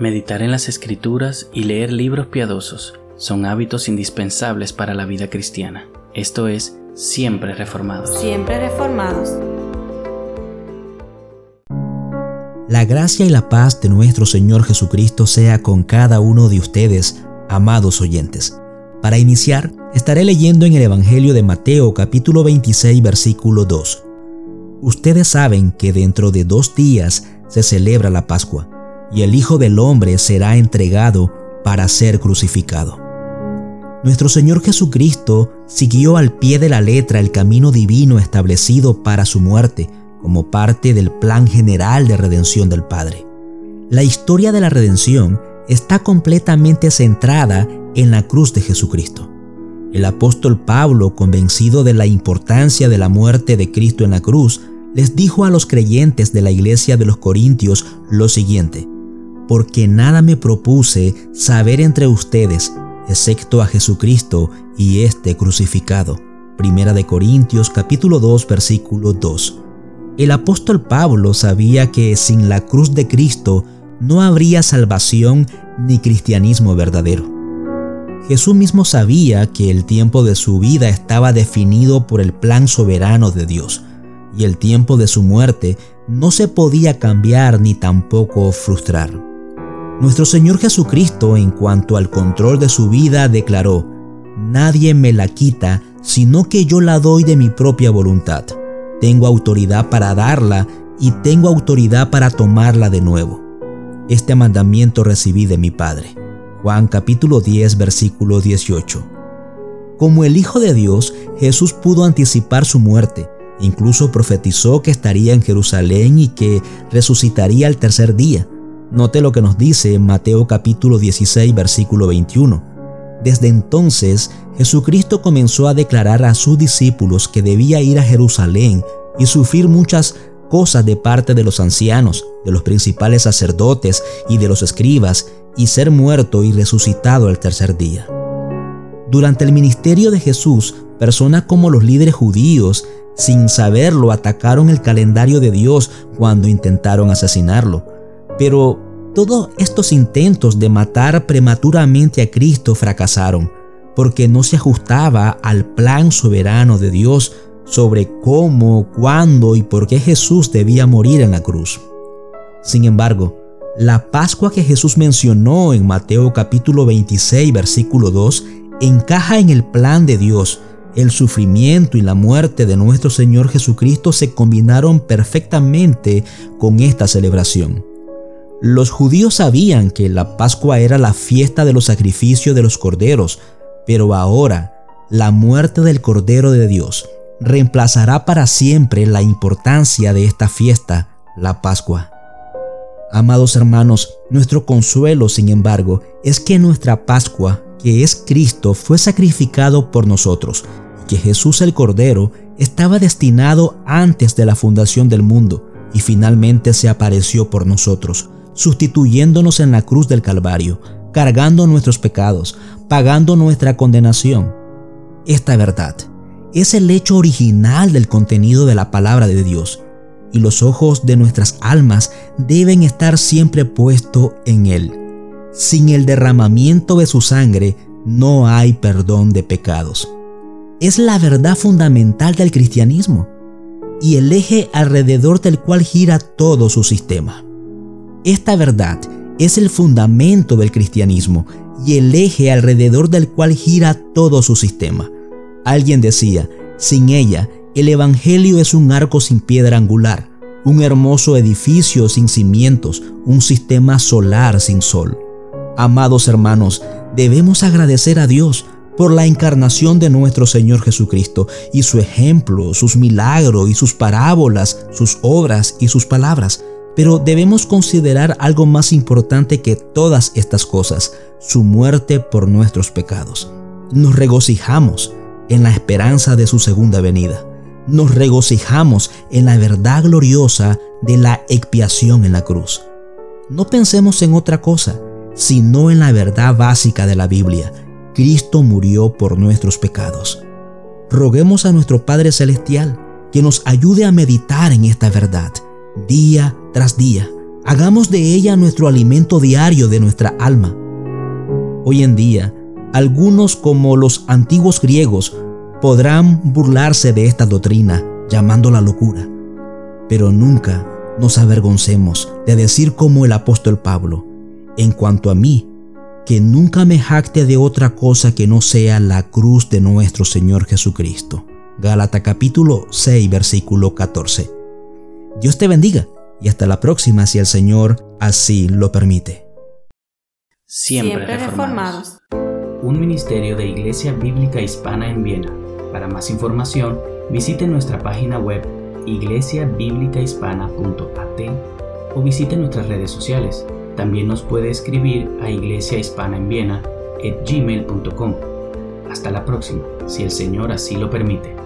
Meditar en las escrituras y leer libros piadosos son hábitos indispensables para la vida cristiana. Esto es, siempre reformados. Siempre reformados. La gracia y la paz de nuestro Señor Jesucristo sea con cada uno de ustedes, amados oyentes. Para iniciar, estaré leyendo en el Evangelio de Mateo capítulo 26 versículo 2. Ustedes saben que dentro de dos días se celebra la Pascua y el Hijo del Hombre será entregado para ser crucificado. Nuestro Señor Jesucristo siguió al pie de la letra el camino divino establecido para su muerte como parte del plan general de redención del Padre. La historia de la redención está completamente centrada en la cruz de Jesucristo. El apóstol Pablo, convencido de la importancia de la muerte de Cristo en la cruz, les dijo a los creyentes de la iglesia de los Corintios lo siguiente, porque nada me propuse saber entre ustedes, excepto a Jesucristo y este crucificado. Primera de Corintios capítulo 2 versículo 2. El apóstol Pablo sabía que sin la cruz de Cristo no habría salvación ni cristianismo verdadero. Jesús mismo sabía que el tiempo de su vida estaba definido por el plan soberano de Dios y el tiempo de su muerte no se podía cambiar ni tampoco frustrar. Nuestro Señor Jesucristo en cuanto al control de su vida declaró, Nadie me la quita, sino que yo la doy de mi propia voluntad. Tengo autoridad para darla y tengo autoridad para tomarla de nuevo. Este mandamiento recibí de mi Padre. Juan capítulo 10 versículo 18. Como el Hijo de Dios, Jesús pudo anticipar su muerte. Incluso profetizó que estaría en Jerusalén y que resucitaría al tercer día. Note lo que nos dice Mateo capítulo 16 versículo 21. Desde entonces, Jesucristo comenzó a declarar a sus discípulos que debía ir a Jerusalén y sufrir muchas cosas de parte de los ancianos, de los principales sacerdotes y de los escribas, y ser muerto y resucitado al tercer día. Durante el ministerio de Jesús, personas como los líderes judíos, sin saberlo, atacaron el calendario de Dios cuando intentaron asesinarlo. Pero todos estos intentos de matar prematuramente a Cristo fracasaron, porque no se ajustaba al plan soberano de Dios sobre cómo, cuándo y por qué Jesús debía morir en la cruz. Sin embargo, la Pascua que Jesús mencionó en Mateo capítulo 26 versículo 2 encaja en el plan de Dios. El sufrimiento y la muerte de nuestro Señor Jesucristo se combinaron perfectamente con esta celebración. Los judíos sabían que la Pascua era la fiesta de los sacrificios de los corderos, pero ahora la muerte del Cordero de Dios reemplazará para siempre la importancia de esta fiesta, la Pascua. Amados hermanos, nuestro consuelo, sin embargo, es que nuestra Pascua, que es Cristo, fue sacrificado por nosotros, y que Jesús el Cordero estaba destinado antes de la fundación del mundo, y finalmente se apareció por nosotros sustituyéndonos en la cruz del Calvario, cargando nuestros pecados, pagando nuestra condenación. Esta verdad es el hecho original del contenido de la palabra de Dios, y los ojos de nuestras almas deben estar siempre puestos en Él. Sin el derramamiento de su sangre no hay perdón de pecados. Es la verdad fundamental del cristianismo y el eje alrededor del cual gira todo su sistema. Esta verdad es el fundamento del cristianismo y el eje alrededor del cual gira todo su sistema. Alguien decía, sin ella, el Evangelio es un arco sin piedra angular, un hermoso edificio sin cimientos, un sistema solar sin sol. Amados hermanos, debemos agradecer a Dios por la encarnación de nuestro Señor Jesucristo y su ejemplo, sus milagros y sus parábolas, sus obras y sus palabras. Pero debemos considerar algo más importante que todas estas cosas, su muerte por nuestros pecados. Nos regocijamos en la esperanza de su segunda venida. Nos regocijamos en la verdad gloriosa de la expiación en la cruz. No pensemos en otra cosa, sino en la verdad básica de la Biblia. Cristo murió por nuestros pecados. Roguemos a nuestro Padre Celestial que nos ayude a meditar en esta verdad día tras día Hagamos de ella nuestro alimento diario de nuestra alma. Hoy en día, algunos como los antiguos griegos podrán burlarse de esta doctrina llamándola locura, pero nunca nos avergoncemos de decir como el apóstol Pablo, en cuanto a mí, que nunca me jacte de otra cosa que no sea la cruz de nuestro Señor Jesucristo. Gálatas capítulo 6 versículo 14. Dios te bendiga y hasta la próxima si el Señor así lo permite. Siempre, reformados. Un ministerio de Iglesia Bíblica Hispana en Viena. Para más información, visite nuestra página web iglesiabiblicahispana.at o visite nuestras redes sociales. También nos puede escribir a Iglesia Hispana en Viena gmail.com. Hasta la próxima, si el Señor así lo permite.